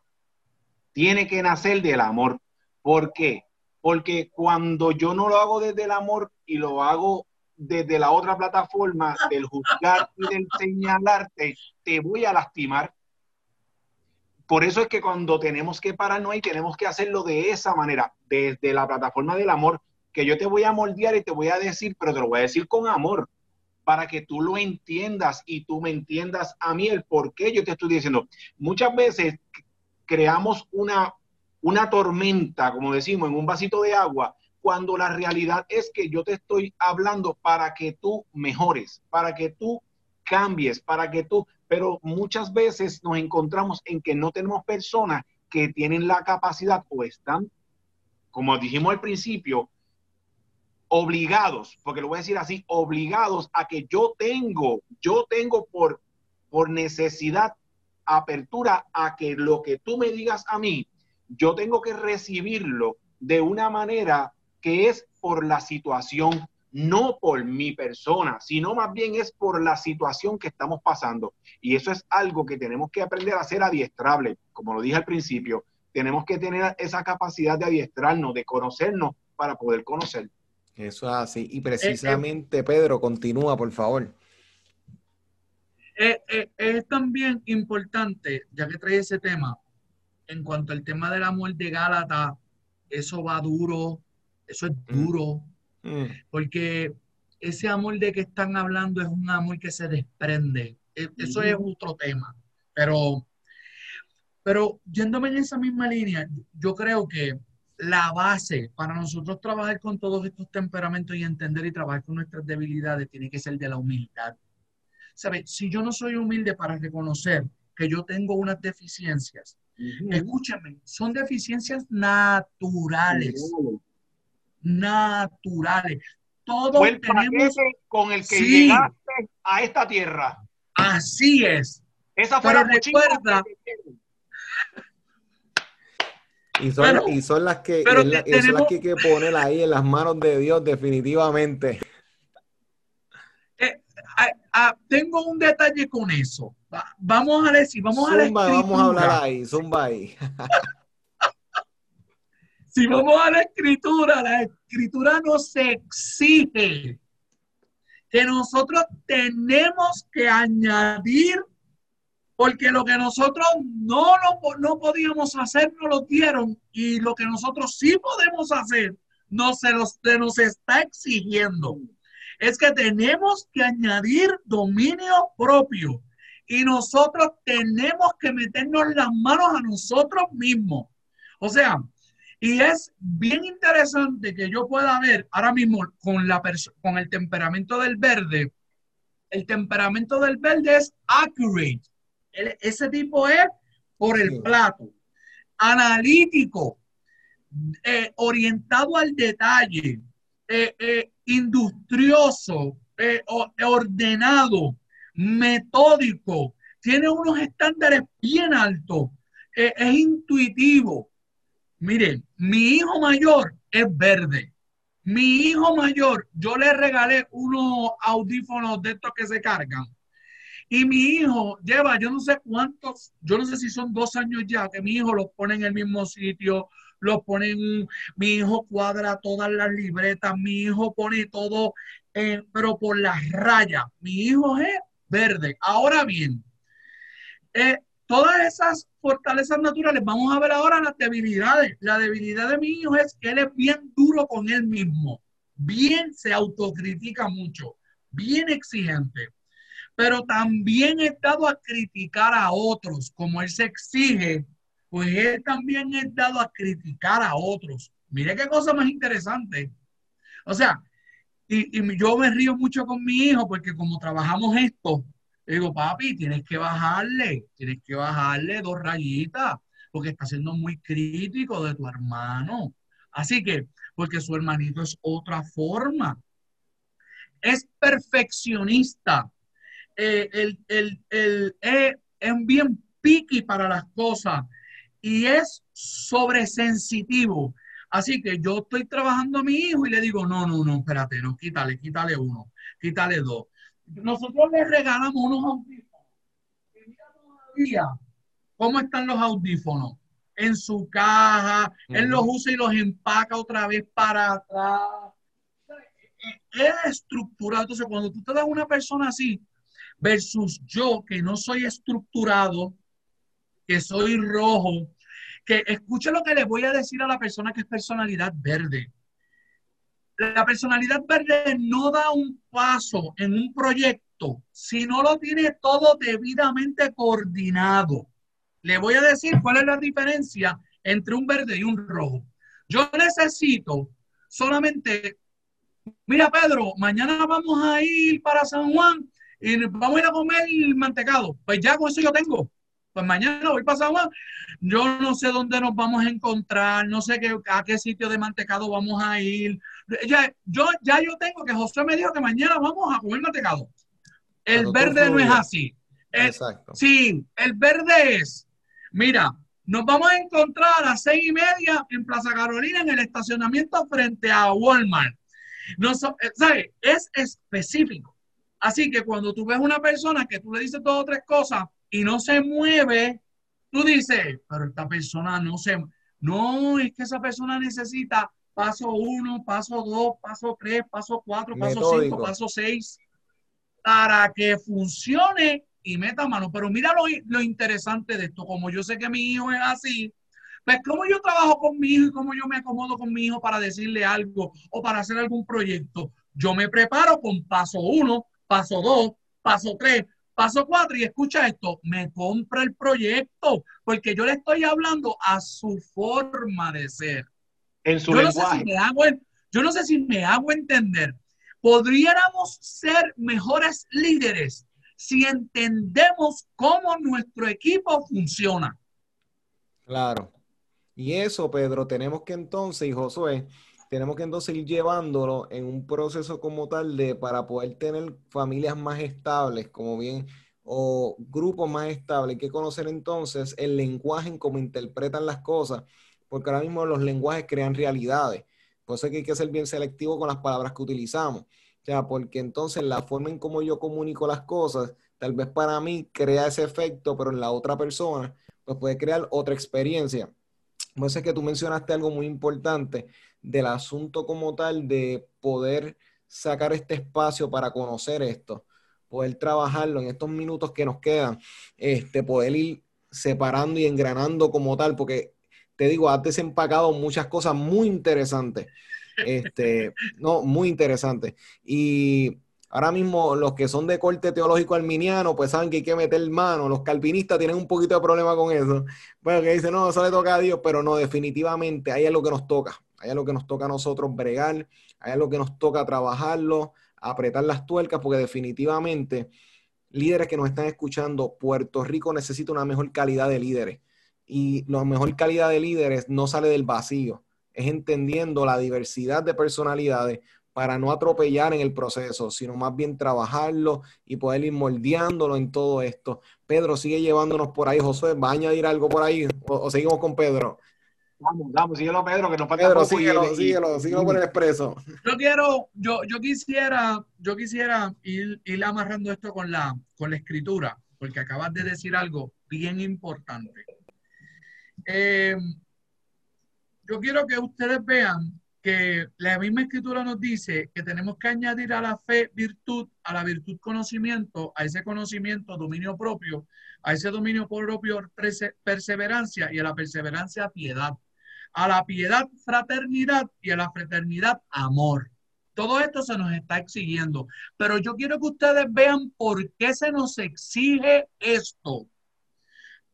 Tiene que nacer del amor. ¿Por qué? Porque cuando yo no lo hago desde el amor y lo hago desde la otra plataforma del juzgar y del señalarte, te voy a lastimar. Por eso es que cuando tenemos que pararnos ahí, tenemos que hacerlo de esa manera, desde la plataforma del amor, que yo te voy a moldear y te voy a decir, pero te lo voy a decir con amor, para que tú lo entiendas y tú me entiendas a mí el por qué yo te estoy diciendo. Muchas veces creamos una, una tormenta, como decimos, en un vasito de agua, cuando la realidad es que yo te estoy hablando para que tú mejores, para que tú cambies, para que tú, pero muchas veces nos encontramos en que no tenemos personas que tienen la capacidad o están, como dijimos al principio, obligados, porque lo voy a decir así, obligados a que yo tengo, yo tengo por, por necesidad, apertura a que lo que tú me digas a mí, yo tengo que recibirlo de una manera que es por la situación, no por mi persona, sino más bien es por la situación que estamos pasando. Y eso es algo que tenemos que aprender a ser adiestrable, como lo dije al principio. Tenemos que tener esa capacidad de adiestrarnos, de conocernos para poder conocer. Eso es así. Y precisamente, Pedro, continúa, por favor. Eh, eh, es también importante, ya que trae ese tema, en cuanto al tema del amor de Gálata, eso va duro, eso es mm. duro, mm. porque ese amor de que están hablando es un amor que se desprende. E, eso es otro tema. Pero, pero yéndome en esa misma línea, yo creo que la base para nosotros trabajar con todos estos temperamentos y entender y trabajar con nuestras debilidades tiene que ser de la humildad. ¿Sabes? Si yo no soy humilde para reconocer que yo tengo unas deficiencias, escúchame, son deficiencias naturales naturales. Todos tenemos con el que llegaste a esta tierra. Así es. Esa fue la recuerda, Y son, las que, son las que hay que poner ahí en las manos de Dios, definitivamente. Eh, tengo un detalle con eso. vamos a decir, vamos a Vamos a hablar ahí, zumba ahí. si vamos a la escritura, la escritura nos exige que nosotros tenemos que añadir porque lo que nosotros no, no podíamos hacer, no lo dieron, y lo que nosotros sí podemos hacer, no se, nos, se nos está exigiendo. Es que tenemos que añadir dominio propio y nosotros tenemos que meternos las manos a nosotros mismos. O sea, y es bien interesante que yo pueda ver ahora mismo con, la con el temperamento del verde, el temperamento del verde es accurate. Ese tipo es por el plato. Analítico, eh, orientado al detalle, eh, eh, industrioso, ordenado, metódico, tiene unos estándares bien altos, es intuitivo. Miren, mi hijo mayor es verde. Mi hijo mayor, yo le regalé unos audífonos de estos que se cargan y mi hijo lleva, yo no sé cuántos, yo no sé si son dos años ya, que mi hijo los pone en el mismo sitio, los pone en, mi hijo cuadra todas las libretas, mi hijo pone todo, pero por las rayas. Mi hijo es verde. Ahora bien, eh, todas esas fortalezas naturales, vamos a ver ahora las debilidades. La debilidad de mi hijo es que él es bien duro con él mismo, bien se autocritica mucho, bien exigente pero también he dado a criticar a otros, como él se exige, pues él también he dado a criticar a otros. Mire qué cosa más interesante. O sea, y, yo me río mucho con mi hijo porque como trabajamos esto, digo, papi, tienes que bajarle, tienes que bajarle dos rayitas, porque está siendo muy crítico de tu hermano. Así que, porque su hermanito es otra forma. Es perfeccionista. Eh, el, el, eh, es bien piqui para las cosas y es sobresensitivo. Así que yo estoy trabajando a mi hijo y le digo, no, no, no, espérate, no, quítale, quítale uno, quítale dos. Nosotros le regalamos unos audífonos. Y mira todavía cómo están los audífonos. En su caja, él los usa y los empaca otra vez para atrás. Es estructurado. Entonces, cuando tú te das una persona así, versus yo que no soy estructurado, que soy rojo, que escuche lo que le voy a decir a la persona que es personalidad verde. La personalidad verde no da un paso en un proyecto si no lo tiene todo debidamente coordinado. Le voy a decir cuál es la diferencia entre un verde y un rojo. Yo necesito solamente, mira Pedro, mañana vamos a ir para San Juan y vamos a ir a comer mantecado. Pues ya con eso yo tengo. Pues mañana voy pasado Yo no sé dónde nos vamos a encontrar, no sé qué, a qué sitio de mantecado vamos a ir. Ya, yo, ya yo tengo que José me dijo que mañana vamos a comer mantecado. El verde no es así. Exacto. Sí, el verde es, mira, nos vamos a encontrar a seis y media en Plaza Carolina en el estacionamiento frente a Walmart. No, eh, ¿sabes? Es específico. Así que cuando tú ves una persona que tú le dices dos o tres cosas y no se mueve, tú dices, pero esta persona no se... No, es que esa persona necesita paso uno, paso dos, paso tres, paso cuatro, paso cinco, paso seis, para que funcione y meta mano. Pero mira lo, lo, interesante de esto, como yo sé que mi hijo es así, pues cómo yo trabajo con mi hijo y cómo yo me acomodo con mi hijo para decirle algo o para hacer algún proyecto. Yo me preparo con paso uno, paso dos, paso tres, paso cuatro y escucha esto, me compra el proyecto porque yo le estoy hablando a su forma de ser. En su yo No sé si me hago, yo no sé si me hago entender. Podríamos ser mejores líderes si entendemos cómo nuestro equipo funciona. Claro. Y eso, Pedro, tenemos que entonces, y Josué, tenemos que entonces ir llevándolo en un proceso como tal de para poder tener familias más estables, como bien, o grupos más estables. Hay que conocer entonces el lenguaje en cómo interpretan las cosas, porque ahora mismo los lenguajes crean realidades. Por eso es que hay que ser bien selectivo con las palabras que utilizamos. O porque entonces la forma en cómo yo comunico las cosas, tal vez para mí crea ese efecto, pero en la otra persona, pues puede crear otra experiencia. Por eso es que tú mencionaste algo muy importante del asunto como tal de poder sacar este espacio para conocer esto, poder trabajarlo en estos minutos que nos quedan, este, poder ir separando y engranando como tal, porque te digo, has desempacado muchas cosas muy interesantes. Este, no, muy interesantes. Y ahora mismo los que son de corte teológico arminiano, pues saben que hay que meter mano. Los calvinistas tienen un poquito de problema con eso. Bueno, que dicen, no, eso le toca a Dios, pero no, definitivamente, hay algo que nos toca. Hay algo que nos toca a nosotros bregar, hay algo que nos toca trabajarlo, apretar las tuercas, porque definitivamente líderes que nos están escuchando, Puerto Rico necesita una mejor calidad de líderes. Y la mejor calidad de líderes no sale del vacío, es entendiendo la diversidad de personalidades para no atropellar en el proceso, sino más bien trabajarlo y poder ir moldeándolo en todo esto. Pedro, sigue llevándonos por ahí. Josué, ¿va a añadir algo por ahí o, seguimos con Pedro? Vamos, vamos, síguelo Pedro, que nos falta Pedro, síguelo, síguelo, síguelo por el expreso. Yo quiero, yo, yo quisiera, yo quisiera ir, ir amarrando esto con la, con la escritura, porque acabas de decir algo bien importante. Eh, yo quiero que ustedes vean que la misma escritura nos dice que tenemos que añadir a la fe virtud, a la virtud conocimiento, a ese conocimiento dominio propio, a ese dominio propio perseverancia y a la perseverancia piedad, a la piedad fraternidad y a la fraternidad amor. Todo esto se nos está exigiendo, pero yo quiero que ustedes vean por qué se nos exige esto.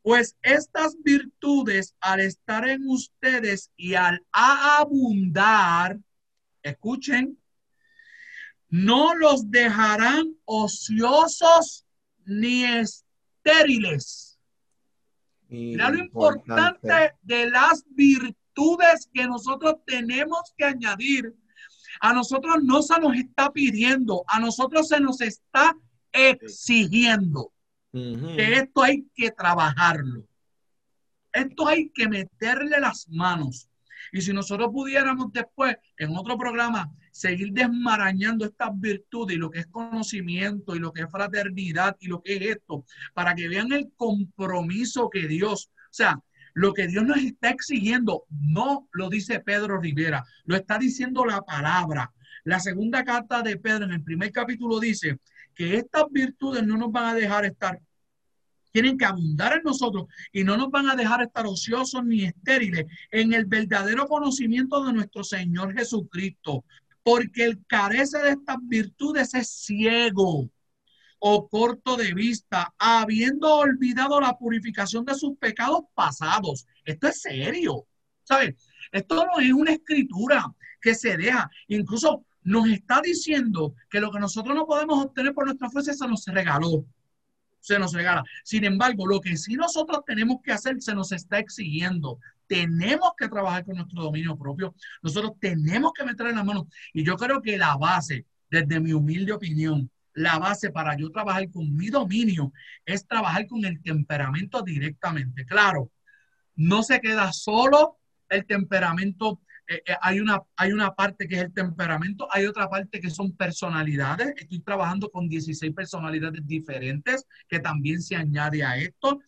Pues estas virtudes al estar en ustedes y al abundar, escuchen, no los dejarán ociosos ni estériles. Mira lo importante de las virtudes que nosotros tenemos que añadir. A nosotros no se nos está pidiendo, a nosotros se nos está exigiendo que esto hay que trabajarlo. Esto hay que meterle las manos. Y si nosotros pudiéramos después, en otro programa, seguir desmarañando estas virtudes y lo que es conocimiento y lo que es fraternidad y lo que es esto, para que vean el compromiso que Dios, o sea, lo que Dios nos está exigiendo, no lo dice Pedro Rivera, lo está diciendo la palabra. La segunda carta de Pedro en el primer capítulo dice que estas virtudes no nos van a dejar estar, tienen que abundar en nosotros y no nos van a dejar estar ociosos ni estériles en el verdadero conocimiento de nuestro Señor Jesucristo, porque el carece de estas virtudes es ciego o corto de vista, habiendo olvidado la purificación de sus pecados pasados. Esto es serio, ¿sabes? Esto no es una escritura que se deja. Incluso nos está diciendo que lo que nosotros no podemos obtener por nuestra fuerza se nos regaló. Se nos regala. Sin embargo, lo que sí nosotros tenemos que hacer se nos está exigiendo. Tenemos que trabajar con nuestro dominio propio. Nosotros tenemos que meter en la mano. Y yo creo que la base, desde mi humilde opinión, la base para yo trabajar con mi dominio es trabajar con el temperamento directamente. Claro, no se queda solo el temperamento eh, eh, hay, una, hay una parte que es el temperamento, hay otra parte que son personalidades. Estoy trabajando con 16 personalidades diferentes que también se añade a esto.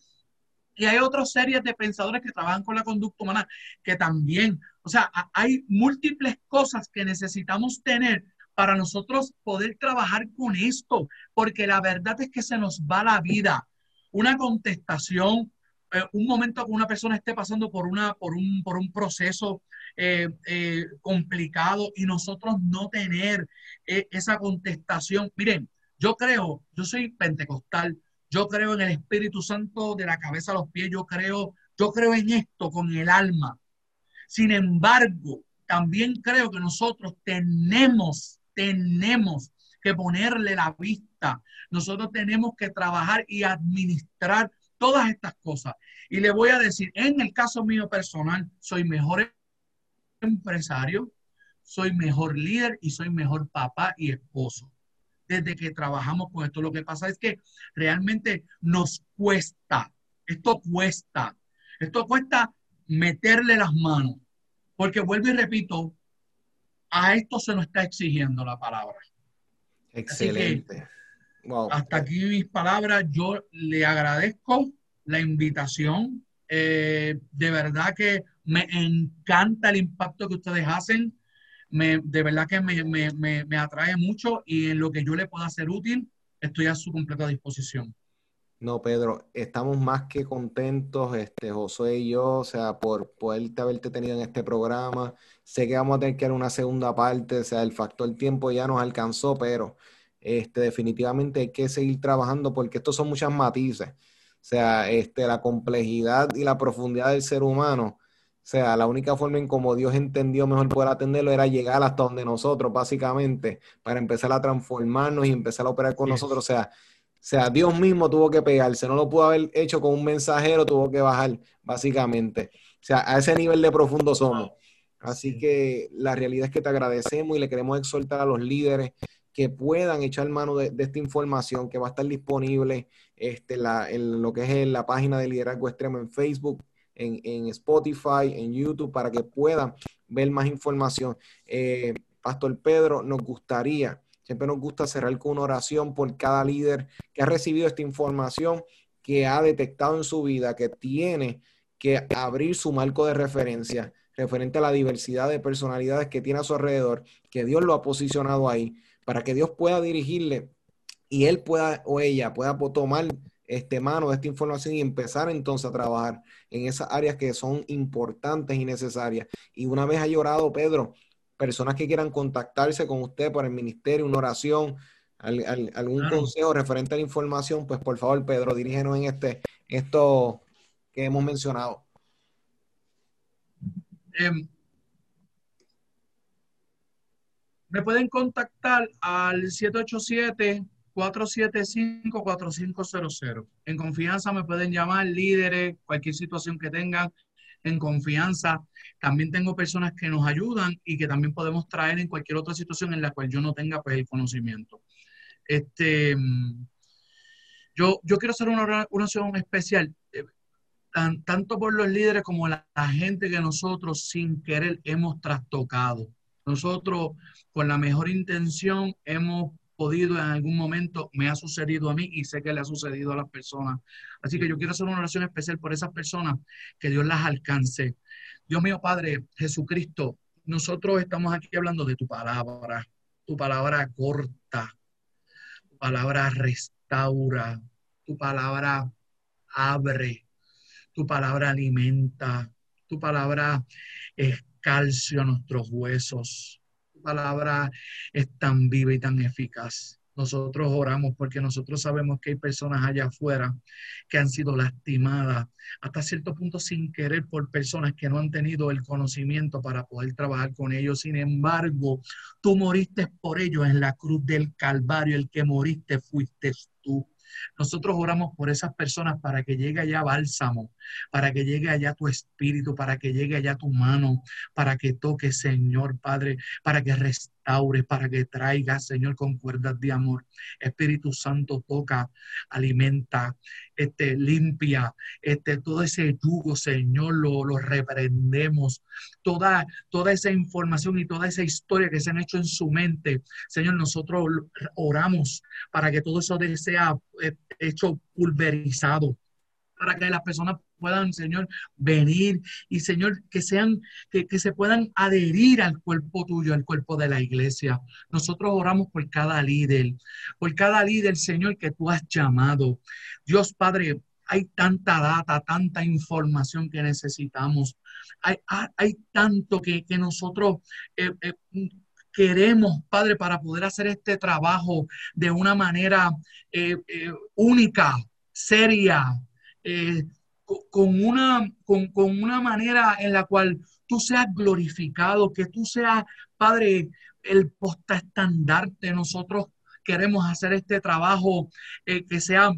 Y hay otras series de pensadores que trabajan con la conducta humana que también, o sea, hay múltiples cosas que necesitamos tener para nosotros poder trabajar con esto, porque la verdad es que se nos va la vida. Una contestación, eh, un momento que una persona esté pasando por, una, por, un, por un proceso eh, eh, complicado y nosotros no tener esa contestación. Miren, yo creo, yo soy pentecostal, yo creo en el Espíritu Santo de la cabeza a los pies, yo creo, yo creo en esto con el alma. Sin embargo, también creo que nosotros tenemos, tenemos que ponerle la vista. Nosotros tenemos que trabajar y administrar todas estas cosas. Y le voy a decir, en el caso mío personal, soy mejor empresario, soy mejor líder y soy mejor papá y esposo. Desde que trabajamos con esto, lo que pasa es que realmente nos cuesta, esto cuesta, esto cuesta meterle las manos, porque vuelvo y repito, a esto se nos está exigiendo la palabra. Excelente. Hasta aquí mis palabras. Yo le agradezco la invitación. Eh, de verdad que me encanta el impacto que ustedes hacen. Me, de verdad que me, me, me, atrae mucho y en lo que yo le pueda ser útil, estoy a su completa disposición. No, Pedro, estamos más que contentos, este, José y yo, o sea, por poderte haberte tenido en este programa. Sé que vamos a tener que dar una segunda parte, o sea, el factor tiempo ya nos alcanzó, pero este, definitivamente hay que seguir trabajando porque estos son muchas matices. O sea, este, la complejidad y la profundidad del ser humano. O sea, la única forma en como Dios entendió mejor poder atenderlo era llegar hasta donde nosotros, básicamente, para empezar a transformarnos y empezar a operar con nosotros. O sea, o sea, Dios mismo tuvo que pegarse, no lo pudo haber hecho con un mensajero, tuvo que bajar, básicamente. O sea, a ese nivel de profundo somos. Así que la realidad es que te agradecemos y le queremos exhortar a los líderes que puedan echar mano de, esta información que va a estar disponible este, en lo que es la página de Liderazgo Extremo en Facebook, en, Spotify, en YouTube, para que puedan ver más información. Eh, Pastor Pedro, nos gustaría Siempre nos gusta cerrar con una oración por cada líder que ha recibido esta información, que ha detectado en su vida, que tiene que abrir su marco de referencia referente a la diversidad de personalidades que tiene a su alrededor, que Dios lo ha posicionado ahí, para que Dios pueda dirigirle y él pueda o ella pueda tomar este mano de esta información y empezar entonces a trabajar en esas áreas que son importantes y necesarias. Y una vez ha llorado Pedro, personas que quieran contactarse con usted por el ministerio, una oración, algún consejo referente a la información, pues por favor, Pedro, dirígenos en este, esto que hemos mencionado. Em, me pueden contactar al 787-475-4500. En confianza me pueden llamar líderes, cualquier situación que tengan en confianza. También tengo personas que nos ayudan y que también podemos traer en cualquier otra situación en la cual yo no tenga pues, el conocimiento. Este, yo, yo quiero hacer una oración especial, eh, tanto por los líderes como la, la gente que nosotros sin querer hemos trastocado. Nosotros, con la mejor intención, hemos podido en algún momento, me ha sucedido a mí y sé que le ha sucedido a las personas. Así que yo quiero hacer una oración especial por esas personas, que Dios las alcance. Dios mío, Padre Jesucristo, nosotros estamos aquí hablando de tu palabra, tu palabra corta, tu palabra restaura, tu palabra abre, tu palabra alimenta, tu palabra es calcio a nuestros huesos palabra es tan viva y tan eficaz. Nosotros oramos porque nosotros sabemos que hay personas allá afuera que han sido lastimadas hasta cierto punto sin querer por personas que no han tenido el conocimiento para poder trabajar con ellos. Sin embargo, tú moriste por ellos en la cruz del Calvario. El que moriste fuiste tú. Nosotros oramos por esas personas para que llegue allá bálsamo, para que llegue allá tu espíritu, para que llegue allá tu mano, para que toque, Señor Padre, para que restaure, para que traiga, Señor, con cuerdas de amor. Espíritu Santo toca, alimenta, este, limpia, este, todo ese yugo, Señor, lo, lo reprendemos. Toda, toda esa información y toda esa historia que se han hecho en su mente, Señor, nosotros oramos para que todo eso sea eh, hecho pulverizado para que las personas puedan, Señor, venir y, Señor, que sean, que, que, se puedan adherir al cuerpo tuyo, al cuerpo de la iglesia. Nosotros oramos por cada líder, por cada líder, Señor, que tú has llamado. Dios Padre, hay tanta data, tanta información que necesitamos. Hay, hay tanto que, que nosotros eh, eh, queremos, Padre, para poder hacer este trabajo de una manera eh, única, seria, con, una, con, una manera en la cual tú seas glorificado, que tú seas, Padre, el posta estandarte. Nosotros queremos hacer este trabajo que sea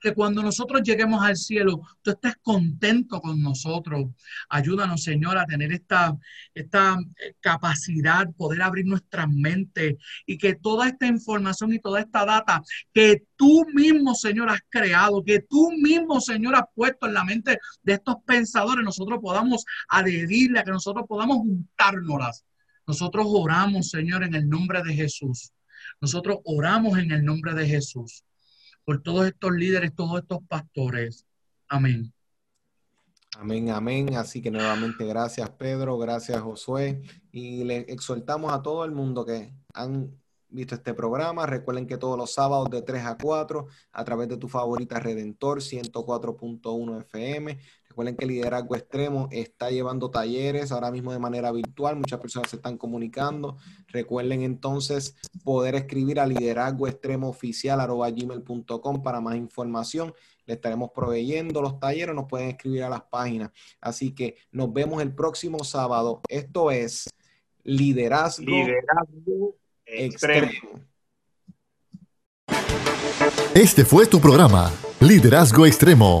que cuando nosotros lleguemos al cielo, tú estés contento con nosotros. Ayúdanos, Señor, a tener esta, esta eh, capacidad, poder abrir nuestras mentes y que toda esta información y toda esta data que tú mismo, Señor, has creado, que tú mismo, Señor, has puesto en la mente de estos pensadores, nosotros podamos adherirle, a que nosotros podamos juntárnoslas. Nosotros oramos, Señor, en el nombre de Jesús. Nosotros oramos en el nombre de Jesús por todos estos líderes, todos estos pastores. Amén. Amén, amén. Así que nuevamente gracias Pedro, gracias Josué y le exhortamos a todo el mundo que han visto este programa. Recuerden que todos los sábados de 3 a 4 a través de tu favorita Redentor 104.1 FM Recuerden que Liderazgo Extremo está llevando talleres ahora mismo de manera virtual. Muchas personas se están comunicando. Recuerden entonces poder escribir a liderazgo extremo oficial gmail.com para más información. Le estaremos proveyendo los talleres. Nos pueden escribir a las páginas. Así que nos vemos el próximo sábado. Esto es Liderazgo, extremo. Este fue tu programa, Liderazgo Extremo